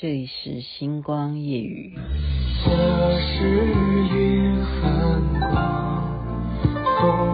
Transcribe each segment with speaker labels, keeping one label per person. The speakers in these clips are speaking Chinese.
Speaker 1: 这里是星光夜雨。
Speaker 2: 这是云和光，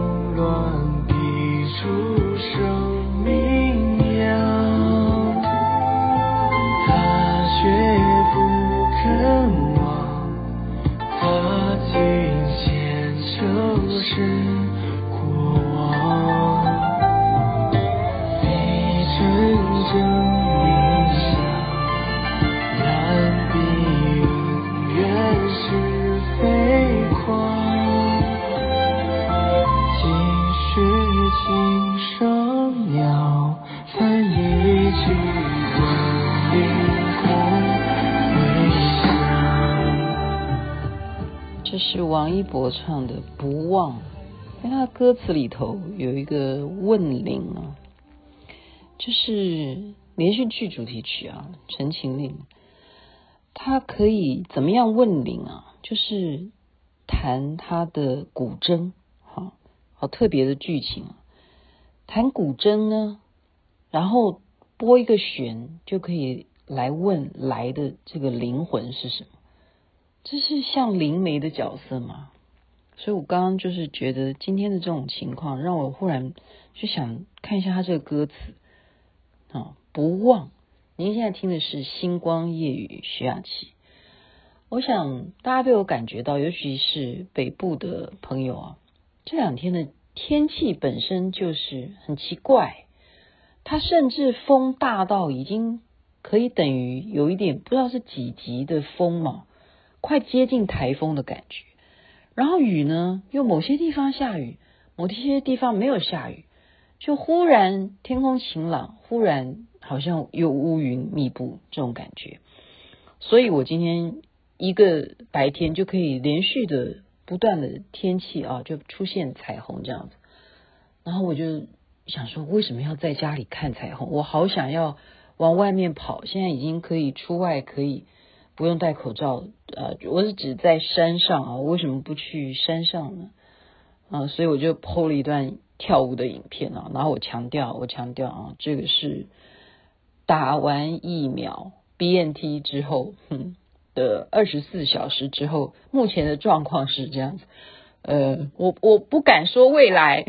Speaker 1: 一博唱的《不忘》，因为他的歌词里头有一个问灵啊，就是连续剧主题曲啊，《陈情令》，他可以怎么样问灵啊？就是弹他的古筝，好好特别的剧情啊，弹古筝呢，然后拨一个弦，就可以来问来的这个灵魂是什么。这是像灵媒的角色吗？所以我刚刚就是觉得今天的这种情况，让我忽然就想看一下他这个歌词啊，不忘。您现在听的是《星光夜雨》徐雅琪。我想大家都有感觉到，尤其是北部的朋友啊，这两天的天气本身就是很奇怪，它甚至风大到已经可以等于有一点不知道是几级的风嘛。快接近台风的感觉，然后雨呢，又某些地方下雨，某些地方没有下雨，就忽然天空晴朗，忽然好像又乌云密布这种感觉。所以我今天一个白天就可以连续的不断的天气啊，就出现彩虹这样子。然后我就想说，为什么要在家里看彩虹？我好想要往外面跑，现在已经可以出外，可以。不用戴口罩，呃，我是指在山上啊，为什么不去山上呢？啊、所以我就 PO 了一段跳舞的影片啊，然后我强调，我强调啊，这个是打完疫苗 BNT 之后，哼的二十四小时之后，目前的状况是这样子。呃，我我不敢说未来，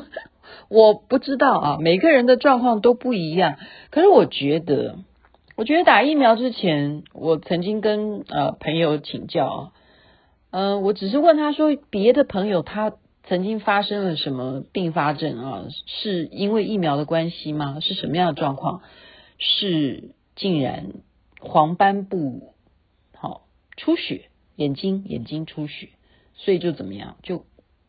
Speaker 1: 我不知道啊，每个人的状况都不一样，可是我觉得。我觉得打疫苗之前，我曾经跟呃朋友请教，嗯、我只是问他说，别的朋友他曾经发生了什么并发症啊？是因为疫苗的关系吗？是什么样的状况？是竟然黄斑部好出血，眼睛眼睛出血，所以就怎么样，就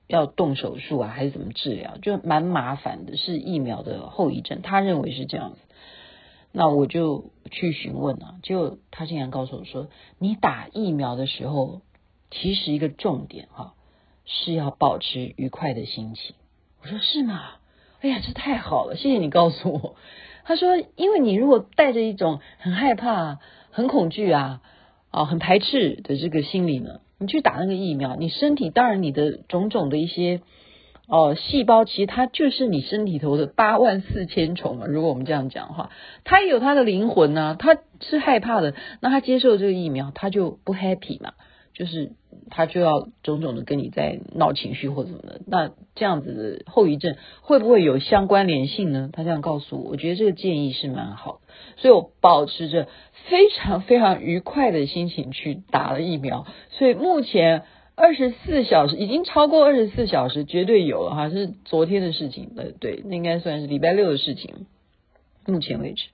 Speaker 1: 要动手术啊，还是怎么治疗？就蛮麻烦的，是疫苗的后遗症，他认为是这样子。那我就去询问了啊，就他竟然告诉我说，你打疫苗的时候，其实一个重点哈，是要保持愉快的心情。我说是吗？哎呀，这太好了，谢谢你告诉我。他说，因为你如果带着一种很害怕、很恐惧啊、啊很排斥的这个心理呢，你去打那个疫苗，你身体当然你的种种的一些。哦，细胞其实它就是你身体头的八万四千虫嘛。如果我们这样讲的话，它也有它的灵魂呐、它是害怕的，那它接受这个疫苗，它就不 happy 嘛，就是它就要种种的跟你在闹情绪或者什么的。那这样子的后遗症会不会有相关联性呢？他这样告诉我，我觉得这个建议是蛮好的，所以我保持着非常非常愉快的心情去打了疫苗。所以目前。二十四小时已经超过二十四小时，绝对有了哈，是昨天的事情，呃，对，那应该算是礼拜六的事情。目前为止，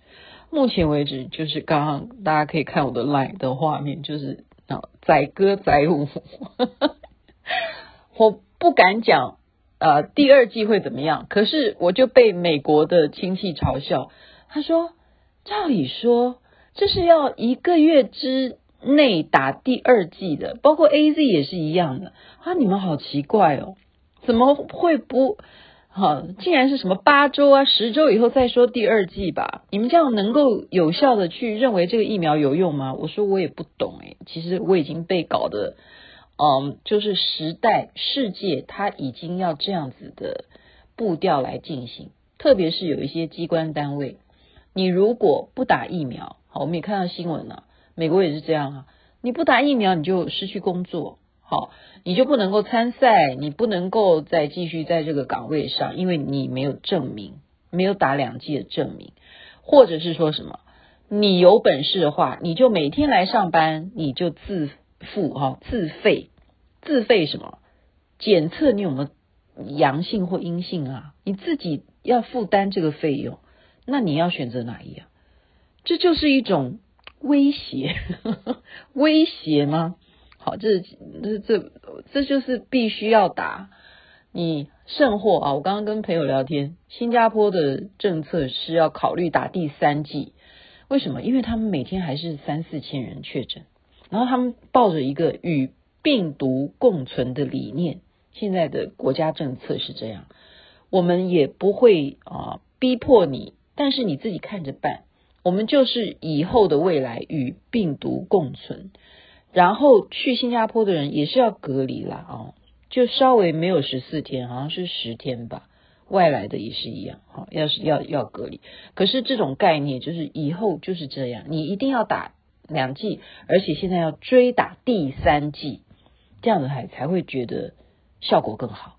Speaker 1: 目前为止就是刚刚大家可以看我的 line 的画面，就是啊，载歌载舞。我不敢讲呃第二季会怎么样，可是我就被美国的亲戚嘲笑，他说，照理说这是要一个月之。内打第二剂的，包括 AZ 也是一样的啊！你们好奇怪哦，怎么会不？哈、竟然是什么八周啊、十周以后再说第二剂吧？你们这样能够有效的去认为这个疫苗有用吗？我说我也不懂诶，其实我已经被搞得，嗯，就是时代世界它已经要这样子的步调来进行，特别是有一些机关单位，你如果不打疫苗。好，我们也看到新闻了，美国也是这样啊，你不打疫苗你就失去工作，好，你就不能够参赛，你不能够再继续在这个岗位上，因为你没有证明，没有打两剂的证明，或者是说什么，你有本事的话，你就每天来上班，你就自付哈，自费，自费什么？检测你有没有阳性或阴性啊？你自己要负担这个费用，那你要选择哪一样？这就是一种威胁，呵 呵威胁吗？好，这这这这就是必须要打。你甚或啊，我刚刚跟朋友聊天，新加坡的政策是要考虑打第三剂，为什么？因为他们每天还是三四千人确诊，然后他们抱着一个与病毒共存的理念。现在的国家政策是这样，我们也不会啊逼迫你，但是你自己看着办。我们就是以后的未来与病毒共存，然后去新加坡的人也是要隔离啦啊，就稍微没有十四天，好像是十天吧。外来的也是一样，哈，要是要要隔离。可是这种概念就是以后就是这样，你一定要打两剂，而且现在要追打第三剂，这样子还才会觉得。效果更好，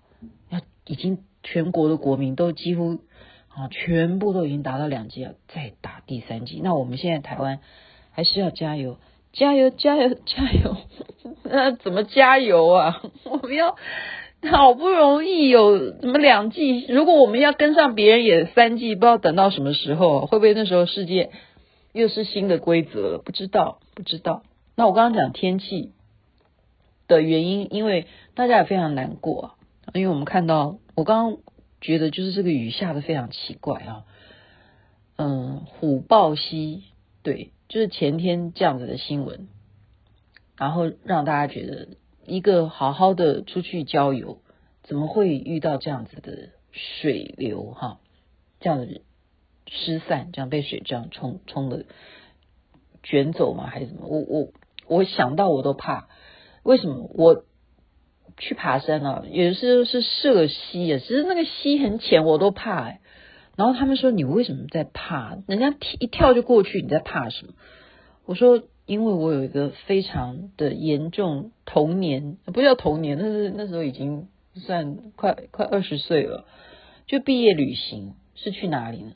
Speaker 1: 要已经全国的国民都几乎啊，全部都已经达到两季了，再打第三季。那我们现在台湾还是要加油，加油，加油，加油！那怎么加油啊？我们要好不容易有什么两季，如果我们要跟上别人也三季，不知道等到什么时候，会不会那时候世界又是新的规则了？不知道，不知道。那我刚刚讲天气。的原因，因为大家也非常难过，因为我们看到，我刚刚觉得就是这个雨下的非常奇怪啊，嗯，虎豹溪，对，就是前天这样子的新闻，然后让大家觉得一个好好的出去郊游，怎么会遇到这样子的水流哈，这样子失散，这样被水这样冲冲的卷走吗？还是什么？我我我想到我都怕。为什么我去爬山了、啊？有时候是涉溪啊，其实那个溪很浅，我都怕哎。然后他们说：“你为什么在怕？人家一跳就过去，你在怕什么？”我说：“因为我有一个非常的严重童年，不叫童年，那是那时候已经算快快二十岁了。就毕业旅行是去哪里呢？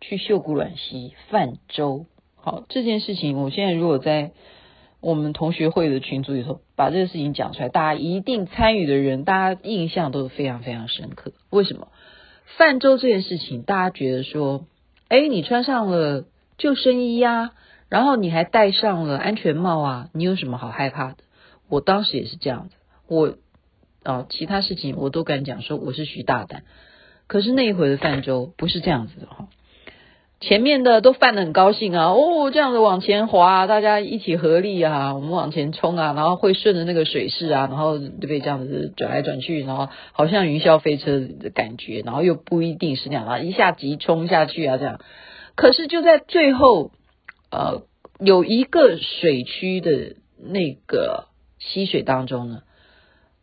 Speaker 1: 去秀姑峦溪泛舟。好，这件事情，我现在如果在。我们同学会的群组里头，把这个事情讲出来，大家一定参与的人，大家印象都是非常非常深刻。为什么？泛舟这件事情，大家觉得说，哎，你穿上了救生衣呀，然后你还戴上了安全帽啊，你有什么好害怕的？我当时也是这样子，我哦，其他事情我都敢讲说我是徐大胆，可是那一回的泛舟不是这样子的哈。前面的都泛得很高兴啊，哦，这样子往前滑，大家一起合力啊，我们往前冲啊，然后会顺着那个水势啊，然后对不对？这样子转来转去，然后好像云霄飞车的感觉，然后又不一定是那样啊，一下急冲下去啊，这样。可是就在最后，呃，有一个水区的那个溪水当中呢，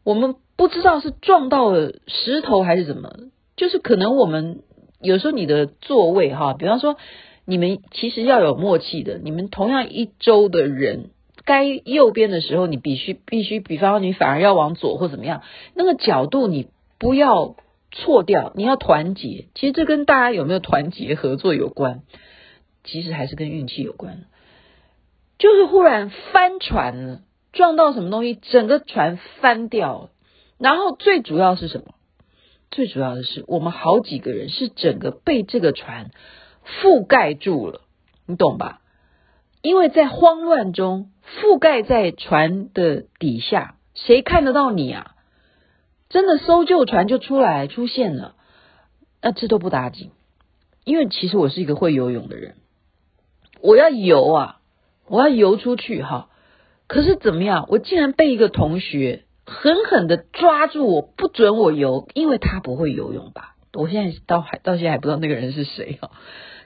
Speaker 1: 我们不知道是撞到了石头还是怎么，就是可能我们。有时候你的座位哈，比方说你们其实要有默契的，你们同样一周的人，该右边的时候你必须必须，比方说你反而要往左或怎么样，那个角度你不要错掉，你要团结。其实这跟大家有没有团结合作有关，其实还是跟运气有关。就是忽然翻船了，撞到什么东西，整个船翻掉了，然后最主要是什么？最主要的是，我们好几个人是整个被这个船覆盖住了，你懂吧？因为在慌乱中，覆盖在船的底下，谁看得到你啊？真的搜救船就出来出现了，那这都不打紧，因为其实我是一个会游泳的人，我要游啊，我要游出去哈。可是怎么样？我竟然被一个同学。狠狠的抓住我，不准我游，因为他不会游泳吧？我现在到还到现在还不知道那个人是谁哈，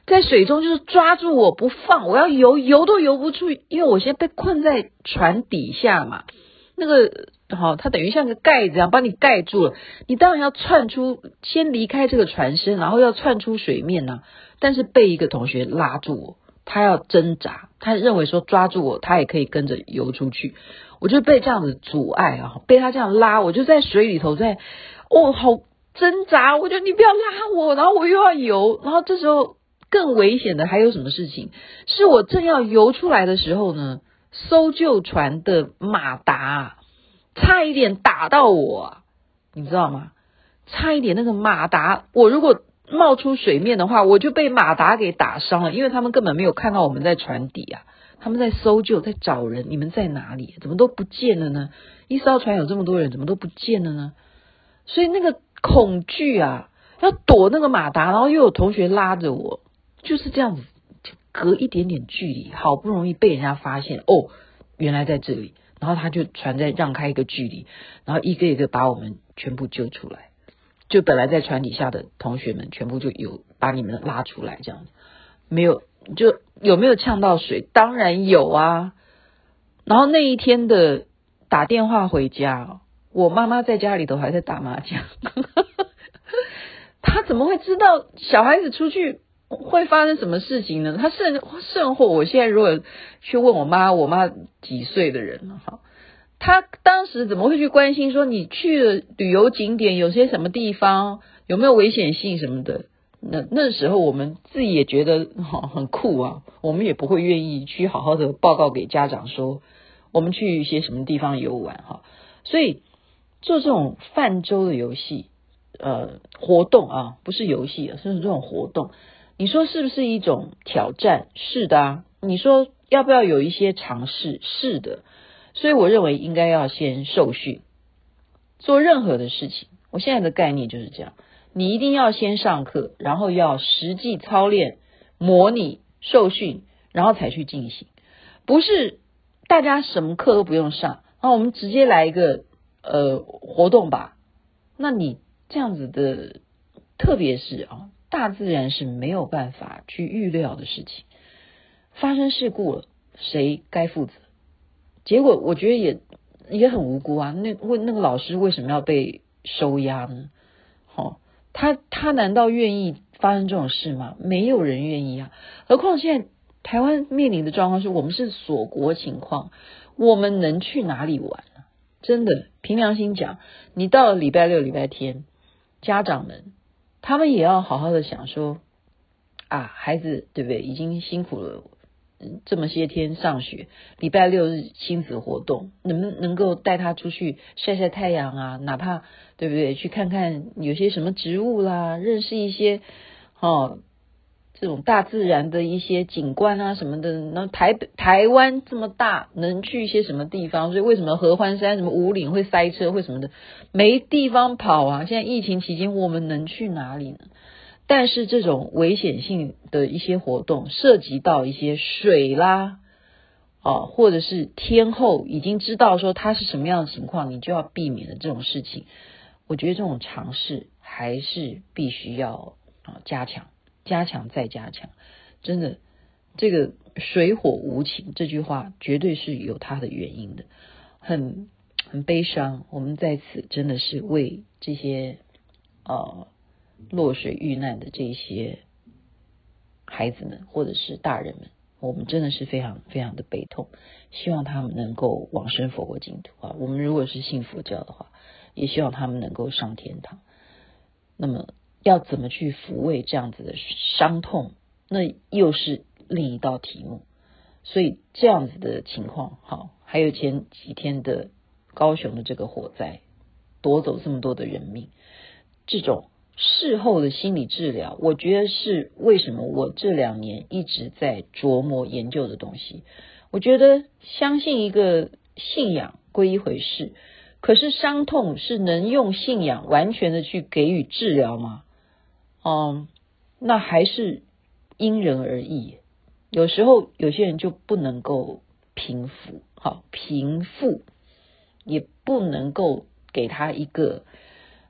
Speaker 1: 在水中就是抓住我不放，我要游游都游不出，因为我现在被困在船底下嘛。那个好，它等于像个盖子一样把你盖住了，你当然要窜出，先离开这个船身，然后要窜出水面呢。但是被一个同学拉住我，他要挣扎，他认为说抓住我，他也可以跟着游出去。我就被这样子阻碍啊，被他这样拉，我就在水里头在，哦，好挣扎。我就你不要拉我，然后我又要游，然后这时候更危险的还有什么事情？是我正要游出来的时候呢，搜救船的马达差一点打到我，你知道吗？差一点那个马达，我如果冒出水面的话，我就被马达给打伤了，因为他们根本没有看到我们在船底啊。他们在搜救，在找人，你们在哪里？怎么都不见了呢？一艘船有这么多人，怎么都不见了呢？所以那个恐惧啊，要躲那个马达，然后又有同学拉着我，就是这样子，就隔一点点距离，好不容易被人家发现哦，原来在这里，然后他就船在让开一个距离，然后一个一个把我们全部救出来，就本来在船底下的同学们全部就有把你们拉出来，这样子没有。就有没有呛到水？当然有啊。然后那一天的打电话回家，我妈妈在家里头还在打麻将。她怎么会知道小孩子出去会发生什么事情呢？她甚甚或，我现在如果去问我妈，我妈几岁的人了哈？她当时怎么会去关心说你去了旅游景点有些什么地方有没有危险性什么的？那那时候我们自己也觉得很酷啊，我们也不会愿意去好好的报告给家长说我们去一些什么地方游玩哈，所以做这种泛舟的游戏呃活动啊，不是游戏啊，是这种活动，你说是不是一种挑战？是的啊，你说要不要有一些尝试？是的，所以我认为应该要先受训，做任何的事情，我现在的概念就是这样。你一定要先上课，然后要实际操练、模拟、受训，然后才去进行。不是大家什么课都不用上，那我们直接来一个呃活动吧。那你这样子的，特别是啊，大自然是没有办法去预料的事情。发生事故了，谁该负责？结果我觉得也也很无辜啊。那问那个老师为什么要被收押呢？他他难道愿意发生这种事吗？没有人愿意啊！何况现在台湾面临的状况是我们是锁国情况，我们能去哪里玩？真的，凭良心讲，你到了礼拜六、礼拜天，家长们他们也要好好的想说啊，孩子对不对？已经辛苦了。这么些天上学，礼拜六日亲子活动，能能够带他出去晒晒太阳啊？哪怕对不对？去看看有些什么植物啦，认识一些哦，这种大自然的一些景观啊什么的。那台台湾这么大，能去一些什么地方？所以为什么合欢山、什么五岭会塞车，会什么的？没地方跑啊！现在疫情期间，我们能去哪里呢？但是这种危险性的一些活动，涉及到一些水啦，哦，或者是天后已经知道说它是什么样的情况，你就要避免的这种事情，我觉得这种尝试还是必须要啊加强，加强再加强。真的，这个水火无情这句话绝对是有它的原因的，很很悲伤。我们在此真的是为这些呃。落水遇难的这些孩子们，或者是大人们，我们真的是非常非常的悲痛。希望他们能够往生佛国净土啊！我们如果是信佛教的话，也希望他们能够上天堂。那么，要怎么去抚慰这样子的伤痛，那又是另一道题目。所以，这样子的情况，好，还有前几天的高雄的这个火灾，夺走这么多的人命，这种。事后的心理治疗，我觉得是为什么我这两年一直在琢磨研究的东西。我觉得相信一个信仰归一回事，可是伤痛是能用信仰完全的去给予治疗吗？嗯，那还是因人而异。有时候有些人就不能够平复，好，平复也不能够给他一个。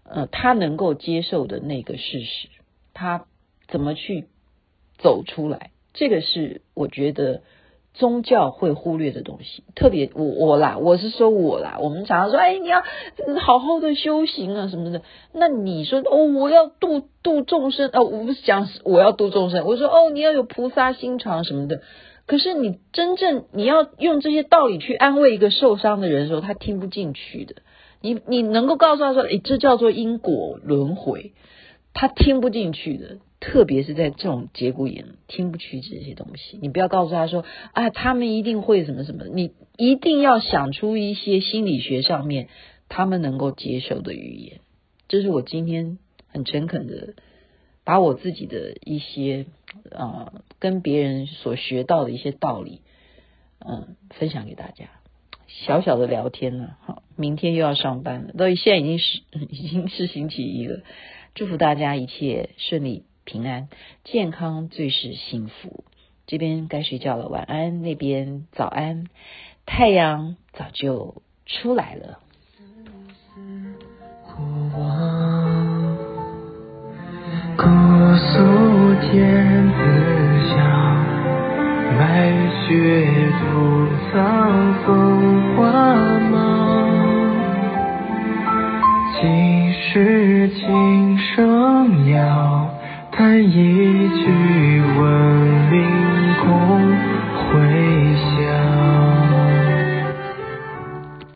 Speaker 1: 呃，他能够接受的那个事实，他怎么去走出来？这个是我觉得宗教会忽略的东西，特别我我啦，我是说我啦，我们常常说，哎，你要好好的修行啊什么的。那你说哦，我要度度众生哦，我不是讲我要度众生，我说哦，你要有菩萨心肠什么的。可是你真正你要用这些道理去安慰一个受伤的人的时候，他听不进去的。你你能够告诉他说，哎，这叫做因果轮回，他听不进去的。特别是在这种节骨眼，听不去这些东西。你不要告诉他说啊，他们一定会什么什么。你一定要想出一些心理学上面他们能够接受的语言。这是我今天很诚恳的，把我自己的一些啊、呃，跟别人所学到的一些道理，嗯、分享给大家。小小的聊天了，好，明天又要上班了。到现在已经是 已经是星期一了，祝福大家一切顺利。平安健康最是幸福。这边该睡觉了，晚安。那边早安，太阳早就出来了。
Speaker 2: 姑苏天子笑，白雪独藏风花茂。几时琴声遥？弹一曲。